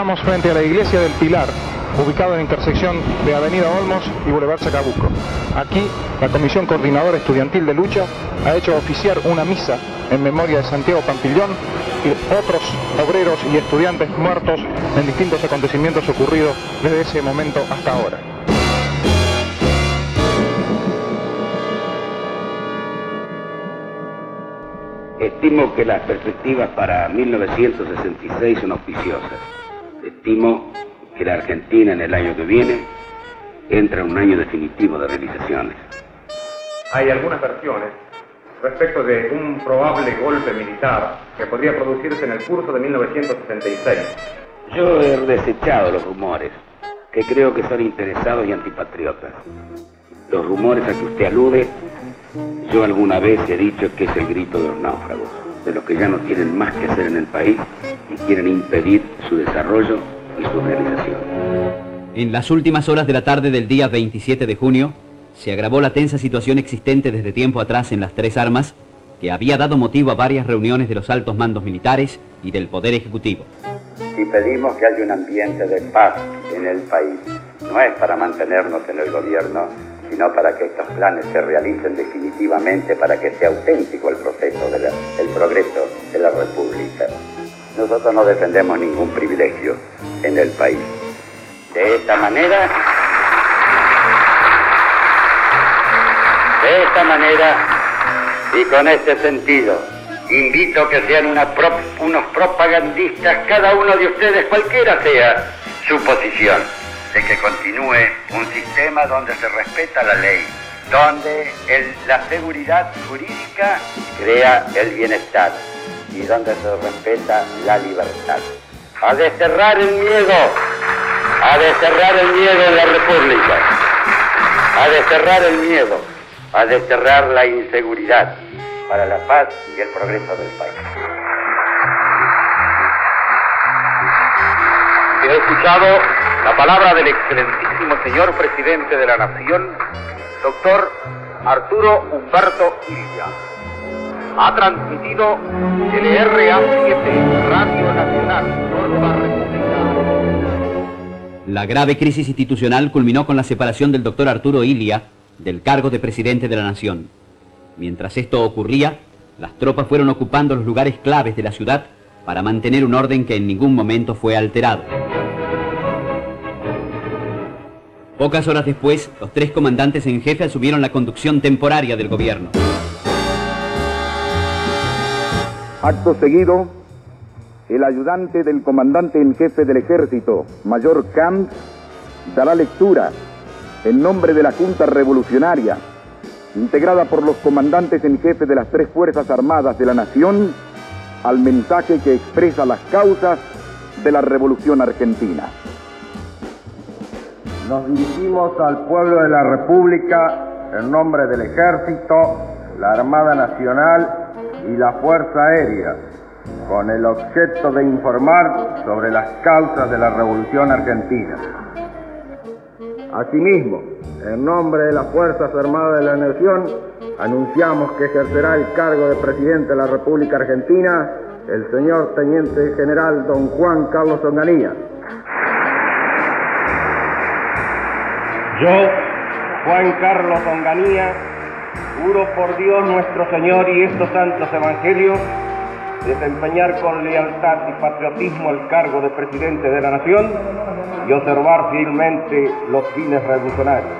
encontramos frente a la iglesia del Pilar, ubicado en la intersección de Avenida Olmos y Boulevard Chacabuco. Aquí, la Comisión Coordinadora Estudiantil de Lucha ha hecho oficiar una misa en memoria de Santiago Pampillón y otros obreros y estudiantes muertos en distintos acontecimientos ocurridos desde ese momento hasta ahora. Estimo que las perspectivas para 1966 son auspiciosas. Estimo que la Argentina en el año que viene entra en un año definitivo de realizaciones. Hay algunas versiones respecto de un probable golpe militar que podría producirse en el curso de 1966. Yo he desechado los rumores, que creo que son interesados y antipatriotas. Los rumores a que usted alude, yo alguna vez he dicho que es el grito de los náufragos, de los que ya no tienen más que hacer en el país y quieren impedir su desarrollo y su realización. En las últimas horas de la tarde del día 27 de junio, se agravó la tensa situación existente desde tiempo atrás en las tres armas, que había dado motivo a varias reuniones de los altos mandos militares y del Poder Ejecutivo. Si pedimos que haya un ambiente de paz en el país, no es para mantenernos en el gobierno, sino para que estos planes se realicen definitivamente, para que sea auténtico el proceso del progreso de la República. Nosotros no defendemos ningún privilegio en el país. De esta manera, de esta manera y con este sentido, invito que sean unos propagandistas, cada uno de ustedes, cualquiera sea su posición, de que continúe un sistema donde se respeta la ley, donde la seguridad jurídica crea el bienestar y donde se respeta la libertad. A desterrar el miedo, a desterrar el miedo en la República, a desterrar el miedo, a desterrar la inseguridad para la paz y el progreso del país. He escuchado la palabra del excelentísimo señor presidente de la Nación, doctor Arturo Humberto Illa. Ha transmitido LRA7, Radio Nacional, República. La grave crisis institucional culminó con la separación del doctor Arturo Ilia del cargo de presidente de la nación. Mientras esto ocurría, las tropas fueron ocupando los lugares claves de la ciudad para mantener un orden que en ningún momento fue alterado. Pocas horas después, los tres comandantes en jefe asumieron la conducción temporaria del gobierno. Acto seguido, el ayudante del comandante en jefe del ejército, mayor Camps, dará lectura en nombre de la Junta Revolucionaria, integrada por los comandantes en jefe de las tres Fuerzas Armadas de la Nación, al mensaje que expresa las causas de la Revolución Argentina. Nos dirigimos al pueblo de la República en nombre del Ejército, la Armada Nacional y la Fuerza Aérea, con el objeto de informar sobre las causas de la Revolución Argentina. Asimismo, en nombre de las Fuerzas Armadas de la Nación, anunciamos que ejercerá el cargo de presidente de la República Argentina el señor Teniente General don Juan Carlos Onganía. Yo, Juan Carlos Onganía, juro por Dios nuestro Señor y estos santos evangelios desempeñar con lealtad y patriotismo el cargo de presidente de la nación y observar fielmente los fines revolucionarios,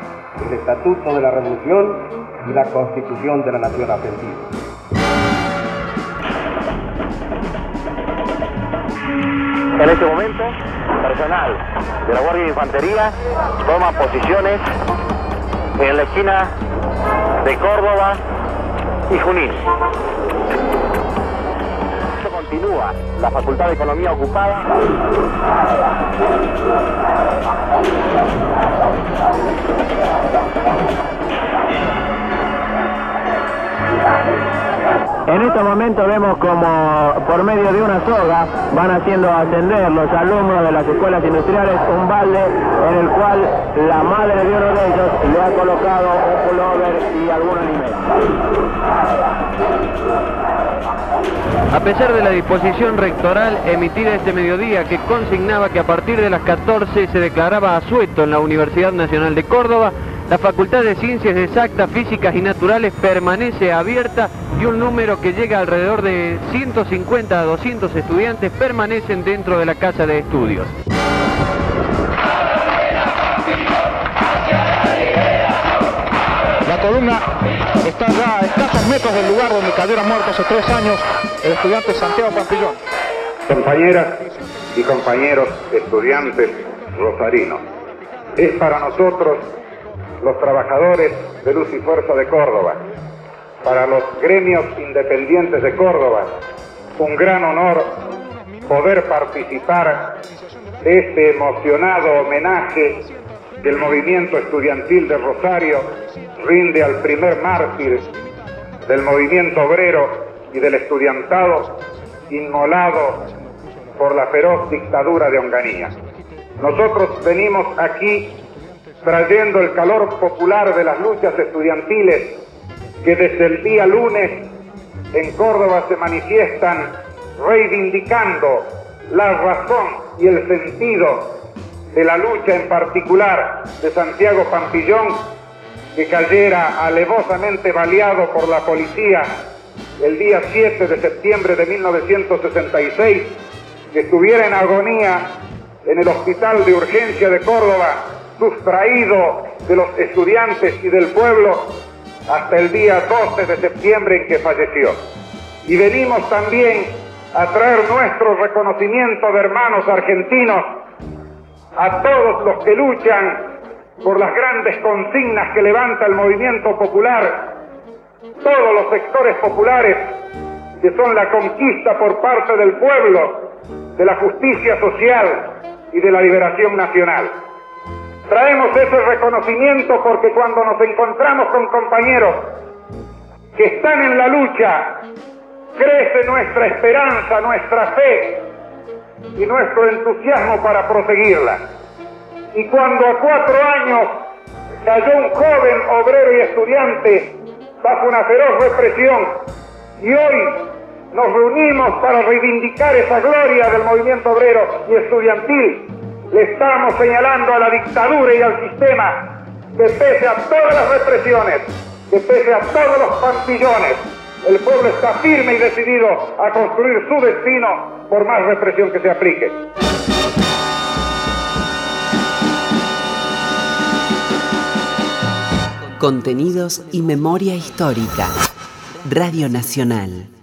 el estatuto de la revolución y la constitución de la nación argentina. En este momento, personal de la Guardia de Infantería toma posiciones en la esquina de Córdoba y Junín continúa la Facultad de Economía ocupada. En este momento vemos como por medio de una soga van haciendo ascender los alumnos de las escuelas industriales un balde en el cual la madre de uno de ellos le ha colocado un pullover y algún alimento. A pesar de la disposición rectoral emitida este mediodía que consignaba que a partir de las 14 se declaraba asueto en la Universidad Nacional de Córdoba, la Facultad de Ciencias Exactas, Físicas y Naturales permanece abierta y un número que llega alrededor de 150 a 200 estudiantes permanecen dentro de la casa de estudios. La columna está ya a escasos metros del lugar donde cayera muerto hace tres años el estudiante Santiago Pampillón. Compañeras y compañeros estudiantes rosarinos, es para nosotros los trabajadores de Luz y Fuerza de Córdoba, para los gremios independientes de Córdoba, un gran honor poder participar de este emocionado homenaje que el movimiento estudiantil de Rosario rinde al primer mártir del movimiento obrero y del estudiantado inmolado por la feroz dictadura de Onganía. Nosotros venimos aquí trayendo el calor popular de las luchas estudiantiles que desde el día lunes en Córdoba se manifiestan reivindicando la razón y el sentido de la lucha en particular de Santiago Pampillón, que cayera alevosamente baleado por la policía el día 7 de septiembre de 1966, que estuviera en agonía en el Hospital de Urgencia de Córdoba, sustraído de los estudiantes y del pueblo hasta el día 12 de septiembre en que falleció. Y venimos también a traer nuestro reconocimiento de hermanos argentinos a todos los que luchan por las grandes consignas que levanta el movimiento popular, todos los sectores populares que son la conquista por parte del pueblo de la justicia social y de la liberación nacional. Traemos ese reconocimiento porque cuando nos encontramos con compañeros que están en la lucha, crece nuestra esperanza, nuestra fe y nuestro entusiasmo para proseguirla. Y cuando a cuatro años cayó un joven obrero y estudiante bajo una feroz represión y hoy nos reunimos para reivindicar esa gloria del movimiento obrero y estudiantil, le estamos señalando a la dictadura y al sistema que pese a todas las represiones, que pese a todos los pampillones, el pueblo está firme y decidido a construir su destino por más represión que se aplique. Contenidos y memoria histórica. Radio Nacional.